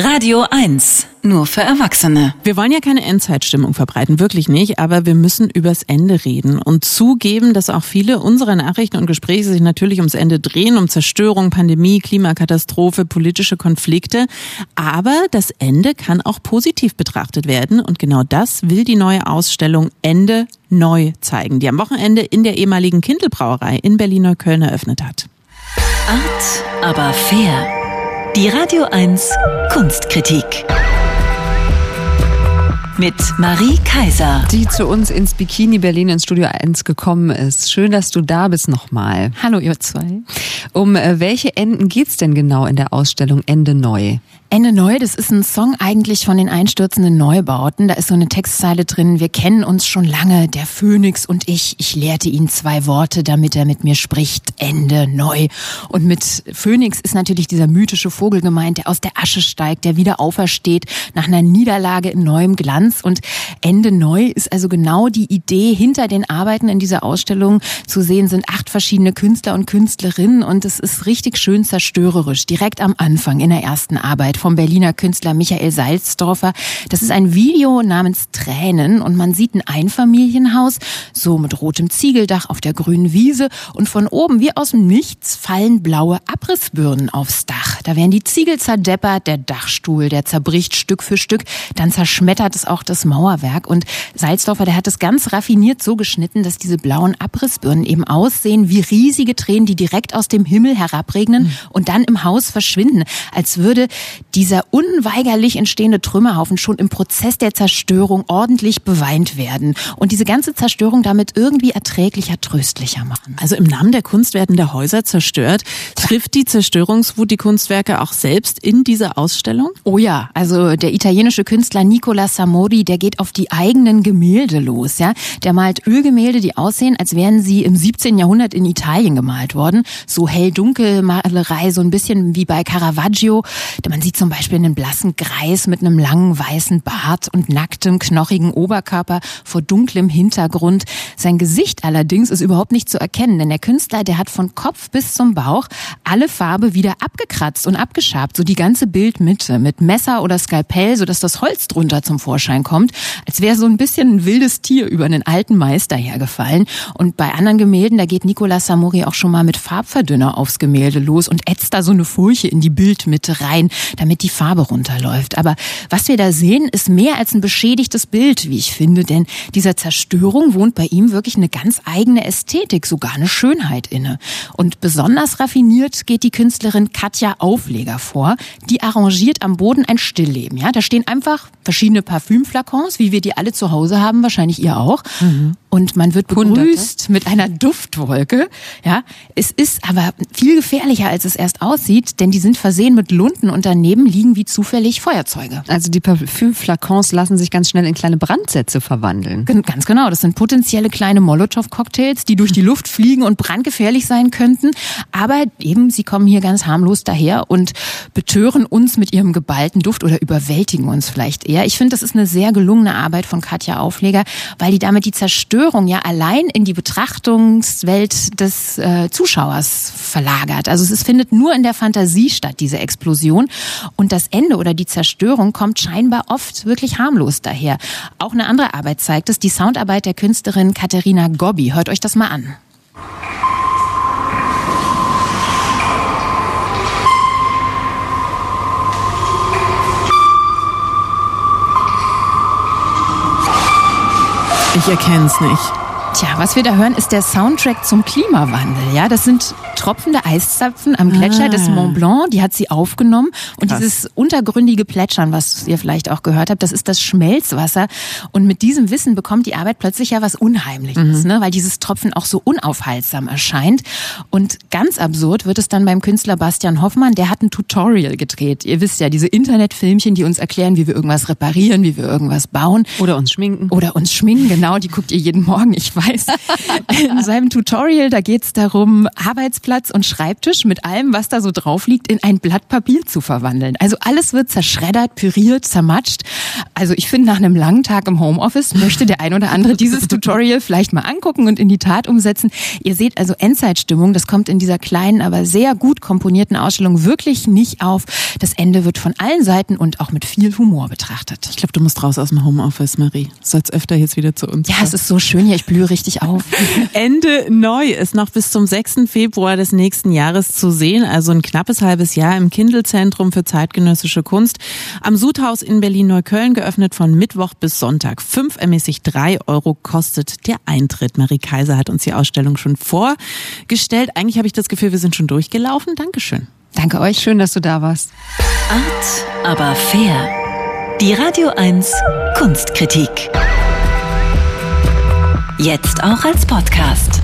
Radio 1, nur für Erwachsene. Wir wollen ja keine Endzeitstimmung verbreiten, wirklich nicht, aber wir müssen übers Ende reden und zugeben, dass auch viele unserer Nachrichten und Gespräche sich natürlich ums Ende drehen, um Zerstörung, Pandemie, Klimakatastrophe, politische Konflikte. Aber das Ende kann auch positiv betrachtet werden und genau das will die neue Ausstellung Ende neu zeigen, die am Wochenende in der ehemaligen Kindelbrauerei in Berlin-Neukölln eröffnet hat. Art, aber fair. Die Radio 1 Kunstkritik. Mit Marie Kaiser. Die zu uns ins Bikini Berlin ins Studio 1 gekommen ist. Schön, dass du da bist nochmal. Hallo, ihr zwei. Um äh, welche Enden geht's denn genau in der Ausstellung Ende Neu? Ende Neu, das ist ein Song eigentlich von den einstürzenden Neubauten. Da ist so eine Textzeile drin. Wir kennen uns schon lange, der Phönix und ich. Ich lehrte ihn zwei Worte, damit er mit mir spricht. Ende Neu. Und mit Phönix ist natürlich dieser mythische Vogel gemeint, der aus der Asche steigt, der wieder aufersteht nach einer Niederlage in neuem Glanz. Und Ende Neu ist also genau die Idee hinter den Arbeiten in dieser Ausstellung. Zu sehen sind acht verschiedene Künstler und Künstlerinnen und es ist richtig schön zerstörerisch. Direkt am Anfang in der ersten Arbeit vom Berliner Künstler Michael Salzdorfer. Das ist ein Video namens Tränen und man sieht ein Einfamilienhaus, so mit rotem Ziegeldach auf der grünen Wiese und von oben wie aus dem Nichts fallen blaue Abrissbirnen aufs Dach. Da werden die Ziegel zerdeppert, der Dachstuhl, der zerbricht Stück für Stück, dann zerschmettert es auch das Mauerwerk und Salzdorfer, der hat es ganz raffiniert so geschnitten, dass diese blauen Abrissbirnen eben aussehen wie riesige Tränen, die direkt aus dem Himmel herabregnen mhm. und dann im Haus verschwinden, als würde dieser unweigerlich entstehende Trümmerhaufen schon im Prozess der Zerstörung ordentlich beweint werden und diese ganze Zerstörung damit irgendwie erträglicher, tröstlicher machen. Also im Namen der Kunst werden der Häuser zerstört. Trifft die Zerstörungswut die Kunstwerke auch selbst in dieser Ausstellung? Oh ja, also der italienische Künstler Nicola Samori, der geht auf die eigenen Gemälde los, ja. Der malt Ölgemälde, die aussehen, als wären sie im 17. Jahrhundert in Italien gemalt worden. So hell-dunkel Malerei, so ein bisschen wie bei Caravaggio. Man sieht zum Beispiel einen blassen Greis mit einem langen weißen Bart und nacktem, knochigen Oberkörper vor dunklem Hintergrund. Sein Gesicht allerdings ist überhaupt nicht zu erkennen, denn der Künstler, der hat von Kopf bis zum Bauch alle Farbe wieder abgekratzt und abgeschabt, so die ganze Bildmitte mit Messer oder Skalpell, sodass das Holz drunter zum Vorschein kommt, als wäre so ein bisschen ein wildes Tier über einen alten Meister hergefallen. Und bei anderen Gemälden, da geht Nicolas Samori auch schon mal mit Farbverdünner aufs Gemälde los und ätzt da so eine Furche in die Bildmitte rein, damit die Farbe runterläuft. Aber was wir da sehen, ist mehr als ein beschädigtes Bild, wie ich finde, denn dieser Zerstörung wohnt bei ihm wirklich eine ganz eigene Ästhetik, sogar eine Schönheit inne. Und besonders raffiniert geht die Künstlerin Katja Aufleger vor. Die arrangiert am Boden ein Stillleben. Ja, da stehen einfach verschiedene Parfümflakons, wie wir die alle zu Hause haben, wahrscheinlich ihr auch. Mhm. Und man wird begrüßt Hunderte. mit einer Duftwolke. Ja, es ist aber viel gefährlicher, als es erst aussieht, denn die sind versehen mit Lunden und daneben liegen wie zufällig Feuerzeuge. Also die Parfümflakons lassen sich ganz schnell in kleine Brandsätze verwandeln. Ganz genau. Das sind potenzielle kleine Molotow-Cocktails, die durch die Luft fliegen und brandgefährlich sein könnten. Aber eben, sie kommen hier ganz harmlos daher und betören uns mit ihrem geballten Duft oder überwältigen uns vielleicht eher. Ich finde, das ist eine sehr gelungene Arbeit von Katja Aufleger, weil die damit die Zerstörung ja allein in die Betrachtungswelt des äh, Zuschauers verlagert. Also es findet nur in der Fantasie statt, diese Explosion. Und das Ende oder die Zerstörung kommt scheinbar oft wirklich harmlos daher. Auch eine andere Arbeit zeigt es, die Soundarbeit der Künstlerin Katharina Gobbi. Hört euch das mal an. Ich erkenne es nicht. Tja, was wir da hören, ist der Soundtrack zum Klimawandel. Ja, das sind tropfende Eiszapfen am Gletscher ah. des Mont Blanc. Die hat sie aufgenommen. Und Krass. dieses untergründige Plätschern, was ihr vielleicht auch gehört habt, das ist das Schmelzwasser. Und mit diesem Wissen bekommt die Arbeit plötzlich ja was Unheimliches, mhm. ne? weil dieses Tropfen auch so unaufhaltsam erscheint. Und ganz absurd wird es dann beim Künstler Bastian Hoffmann. Der hat ein Tutorial gedreht. Ihr wisst ja, diese Internetfilmchen, die uns erklären, wie wir irgendwas reparieren, wie wir irgendwas bauen. Oder uns schminken. Oder uns schminken, genau. Die guckt ihr jeden Morgen, ich weiß. In seinem Tutorial, da geht es darum, Arbeitsplätze Arbeitsplatz und Schreibtisch mit allem, was da so drauf liegt, in ein Blatt Papier zu verwandeln. Also alles wird zerschreddert, püriert, zermatscht. Also ich finde, nach einem langen Tag im Homeoffice möchte der ein oder andere dieses Tutorial vielleicht mal angucken und in die Tat umsetzen. Ihr seht also Endzeitstimmung, das kommt in dieser kleinen, aber sehr gut komponierten Ausstellung wirklich nicht auf. Das Ende wird von allen Seiten und auch mit viel Humor betrachtet. Ich glaube, du musst raus aus dem Homeoffice, Marie. Sollst öfter jetzt wieder zu uns. Ja, es ist so schön hier, ich blühe richtig auf. Ende neu ist noch bis zum 6. Februar des nächsten Jahres zu sehen, also ein knappes halbes Jahr im Kindle-Zentrum für zeitgenössische Kunst am Sudhaus in Berlin-Neukölln geöffnet von Mittwoch bis Sonntag. Fünf ermäßig drei Euro kostet der Eintritt. Marie Kaiser hat uns die Ausstellung schon vorgestellt. Eigentlich habe ich das Gefühl, wir sind schon durchgelaufen. Dankeschön. Danke euch, schön, dass du da warst. Art, aber fair. Die Radio 1 Kunstkritik. Jetzt auch als Podcast.